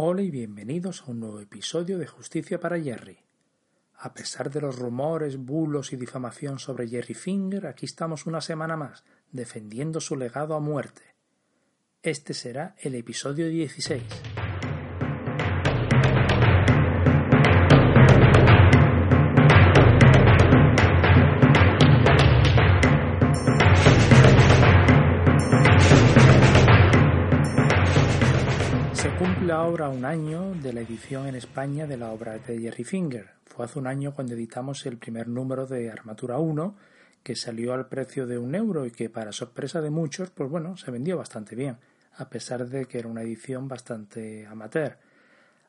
Hola y bienvenidos a un nuevo episodio de Justicia para Jerry. A pesar de los rumores, bulos y difamación sobre Jerry Finger, aquí estamos una semana más, defendiendo su legado a muerte. Este será el episodio 16. Ahora un año de la edición en España de la obra de Jerry Finger. Fue hace un año cuando editamos el primer número de Armatura 1, que salió al precio de un euro y que para sorpresa de muchos, pues bueno, se vendió bastante bien, a pesar de que era una edición bastante amateur.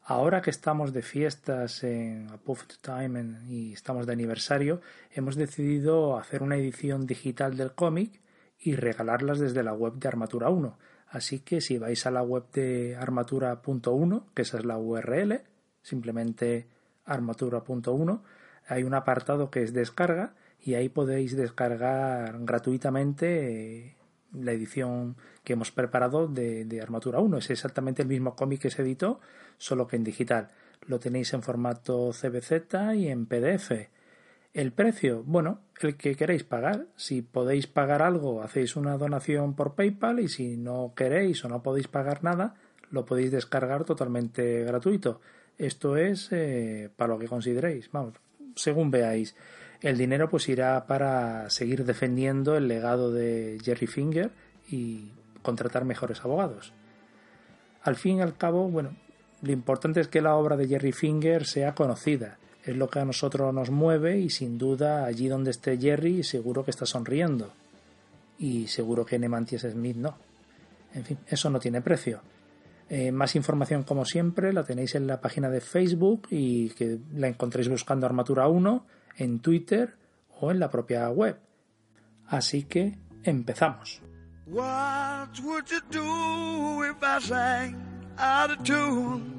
Ahora que estamos de fiestas en Above Time y estamos de aniversario, hemos decidido hacer una edición digital del cómic y regalarlas desde la web de Armatura 1 Así que si vais a la web de armatura.1, que esa es la URL, simplemente armatura.1, hay un apartado que es descarga y ahí podéis descargar gratuitamente eh, la edición que hemos preparado de, de, Armatura 1. Es exactamente el mismo cómic que se editó, solo que en digital. Lo tenéis en formato CBZ y en PDF. El precio, bueno, el que queréis pagar. Si podéis pagar algo, hacéis una donación por PayPal y si no queréis o no podéis pagar nada, lo podéis descargar totalmente gratuito. Esto es eh, para lo que consideréis, vamos, según veáis. El dinero pues irá para seguir defendiendo el legado de Jerry Finger y contratar mejores abogados. Al fin y al cabo, bueno, lo importante es que la obra de Jerry Finger sea conocida es lo que a nosotros nos mueve y sin duda allí donde esté Jerry seguro que está sonriendo y seguro que Nemantis Smith no. En fin, eso no tiene precio. Eh, más información como siempre la tenéis en la página de Facebook y que la encontréis buscando Armatura 1 en Twitter o en la propia web. Así que empezamos. You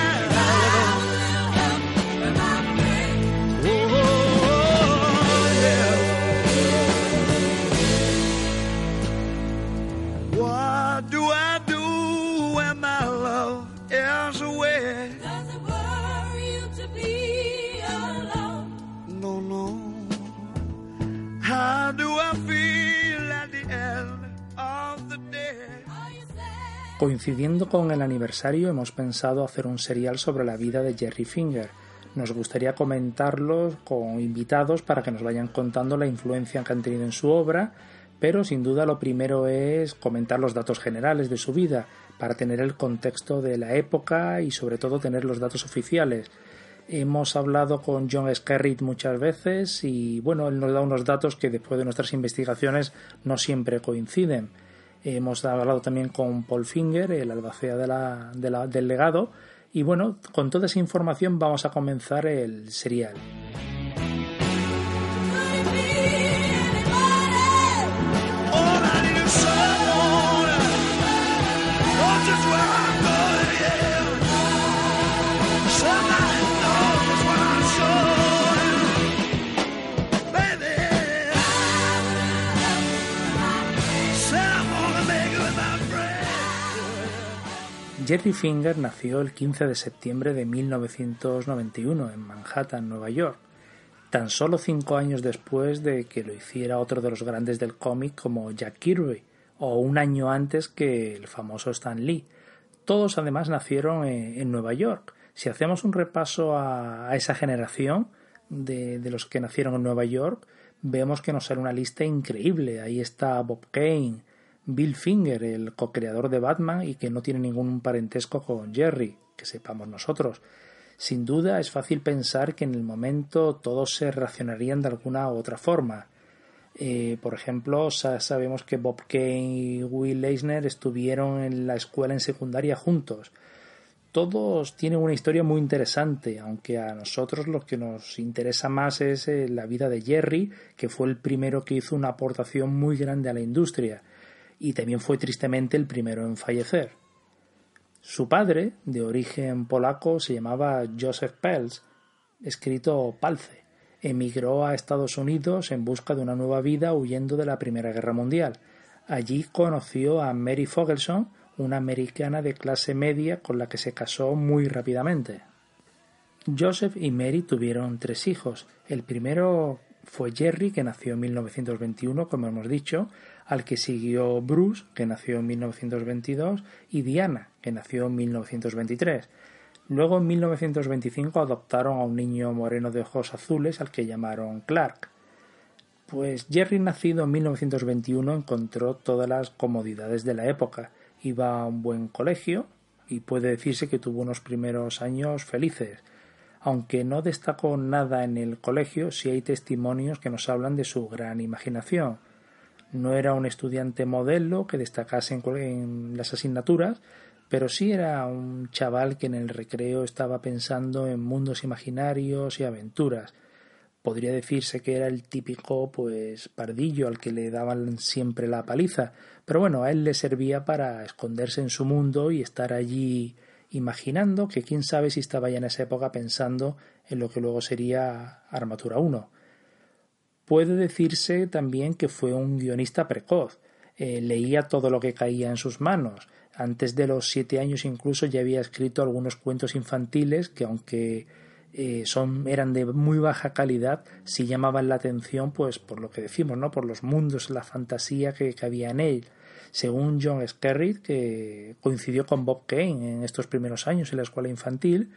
Coincidiendo con el aniversario hemos pensado hacer un serial sobre la vida de Jerry Finger. Nos gustaría comentarlos con invitados para que nos vayan contando la influencia que han tenido en su obra, pero sin duda lo primero es comentar los datos generales de su vida, para tener el contexto de la época y sobre todo tener los datos oficiales. Hemos hablado con John Skerritt muchas veces y bueno, él nos da unos datos que después de nuestras investigaciones no siempre coinciden. Hemos hablado también con Paul Finger, el albacea del legado, y bueno, con toda esa información vamos a comenzar el serial. Jerry Finger nació el 15 de septiembre de 1991 en Manhattan, Nueva York, tan solo cinco años después de que lo hiciera otro de los grandes del cómic como Jack Kirby, o un año antes que el famoso Stan Lee. Todos además nacieron en Nueva York. Si hacemos un repaso a, esa generación de, de, los que nacieron en Nueva York, vemos que nos sale una lista increíble. Ahí está Bob Kane, Bill Finger, el co-creador de Batman y que no tiene ningún parentesco con Jerry, que sepamos nosotros. Sin duda es fácil pensar que en el momento todos se relacionarían de alguna u otra forma. Eh, por ejemplo, sabemos que Bob Kane y Will Eisner estuvieron en la escuela en secundaria juntos. Todos tienen una historia muy interesante, aunque a nosotros lo que nos interesa más es eh, la vida de Jerry, que fue el primero que hizo una aportación muy grande a la industria y también fue tristemente el primero en fallecer. Su padre, de origen polaco, se llamaba Joseph Pels, escrito Palce. Emigró a Estados Unidos en busca de una nueva vida huyendo de la Primera Guerra Mundial. Allí conoció a Mary Fogelson, una americana de clase media con la que se casó muy rápidamente. Joseph y Mary tuvieron tres hijos. El primero fue Jerry, que nació en 1921, como hemos dicho, al que siguió Bruce, que nació en 1922, y Diana, que nació en 1923. Luego, en 1925, adoptaron a un niño moreno de ojos azules al que llamaron Clark. Pues Jerry, nacido en 1921, encontró todas las comodidades de la época. Iba a un buen colegio y puede decirse que tuvo unos primeros años felices. Aunque no destacó nada en el colegio, sí hay testimonios que nos hablan de su gran imaginación no era un estudiante modelo que destacase en, las asignaturas, pero sí era un chaval que en el recreo estaba pensando en mundos imaginarios y aventuras. Podría decirse que era el típico pues pardillo al que le daban siempre la paliza, pero bueno, a él le servía para esconderse en su mundo y estar allí imaginando que quién sabe si estaba ya en esa época pensando en lo que luego sería Armatura 1. Puede decirse también que fue un guionista precoz. Eh, leía todo lo que caía en sus manos. Antes de los siete años incluso ya había escrito algunos cuentos infantiles que aunque eh, son, eran de muy baja calidad, sí llamaban la atención pues por lo que decimos, ¿no? por los mundos, la fantasía que, que había en él. Según John Skerritt, que coincidió con Bob Kane en estos primeros años en la escuela infantil,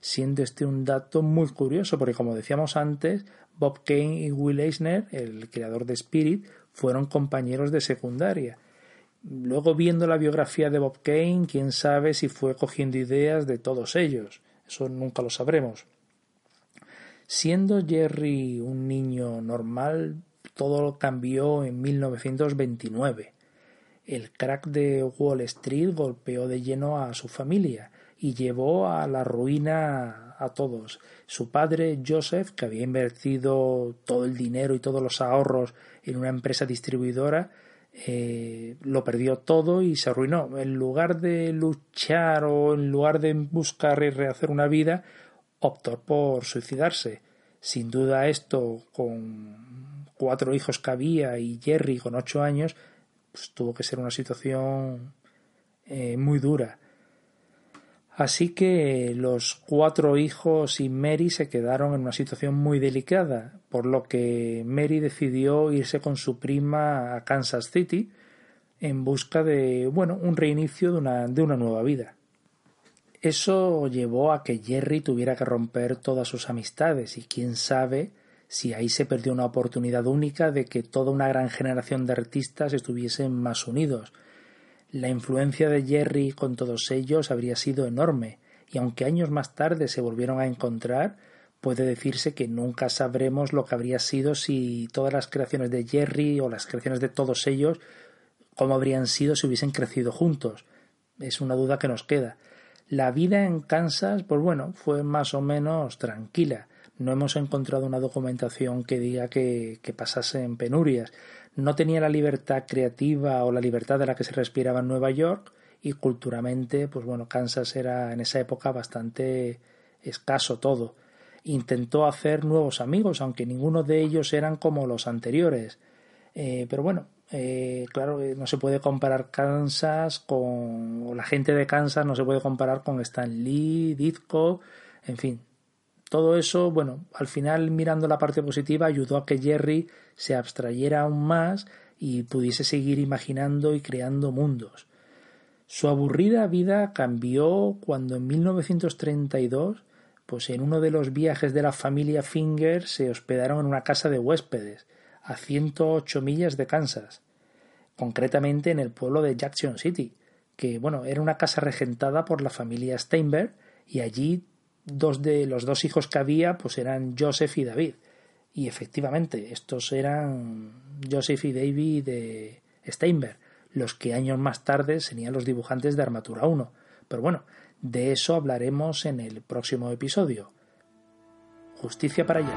siendo este un dato muy curioso, porque como decíamos antes, Bob Kane y Will Eisner, el creador de Spirit, fueron compañeros de secundaria. Luego, viendo la biografía de Bob Kane, quién sabe si fue cogiendo ideas de todos ellos. Eso nunca lo sabremos. Siendo Jerry un niño normal, todo cambió en 1929. El crack de Wall Street golpeó de lleno a su familia y llevó a la ruina a todos. Su padre, Joseph, que había invertido todo el dinero y todos los ahorros en una empresa distribuidora, eh, lo perdió todo y se arruinó. En lugar de luchar o en lugar de buscar y rehacer una vida, optó por suicidarse. Sin duda esto, con cuatro hijos que había y Jerry con ocho años, pues tuvo que ser una situación eh, muy dura. Así que los cuatro hijos y Mary se quedaron en una situación muy delicada, por lo que Mary decidió irse con su prima a Kansas City en busca de, bueno, un reinicio de una, de una nueva vida. Eso llevó a que Jerry tuviera que romper todas sus amistades y quién sabe si ahí se perdió una oportunidad única de que toda una gran generación de artistas estuviesen más unidos la influencia de Jerry con todos ellos habría sido enorme, y aunque años más tarde se volvieron a encontrar, puede decirse que nunca sabremos lo que habría sido si todas las creaciones de Jerry o las creaciones de todos ellos, cómo habrían sido si hubiesen crecido juntos. Es una duda que nos queda. La vida en Kansas, pues bueno, fue más o menos tranquila. No hemos encontrado una documentación que diga que, pasase en penurias no tenía la libertad creativa o la libertad de la que se respiraba en Nueva York y culturalmente, pues bueno, Kansas era en esa época bastante escaso todo. Intentó hacer nuevos amigos, aunque ninguno de ellos eran como los anteriores. Eh, pero bueno, eh, claro, no se puede comparar Kansas con. o la gente de Kansas no se puede comparar con Stan Lee, Ditko, en fin, todo eso, bueno, al final mirando la parte positiva ayudó a que Jerry se abstrayera aún más y pudiese seguir imaginando y creando mundos. Su aburrida vida cambió cuando en 1932, pues en uno de los viajes de la familia Finger se hospedaron en una casa de huéspedes a 108 millas de Kansas, concretamente en el pueblo de Jackson City, que bueno, era una casa regentada por la familia Steinberg y allí dos de los dos hijos que había pues eran Joseph y David. Y efectivamente, estos eran Joseph y David de Steinberg los que años más tarde serían los dibujantes de Armatura 1. Pero bueno, de eso hablaremos en el próximo episodio. Justicia para allá.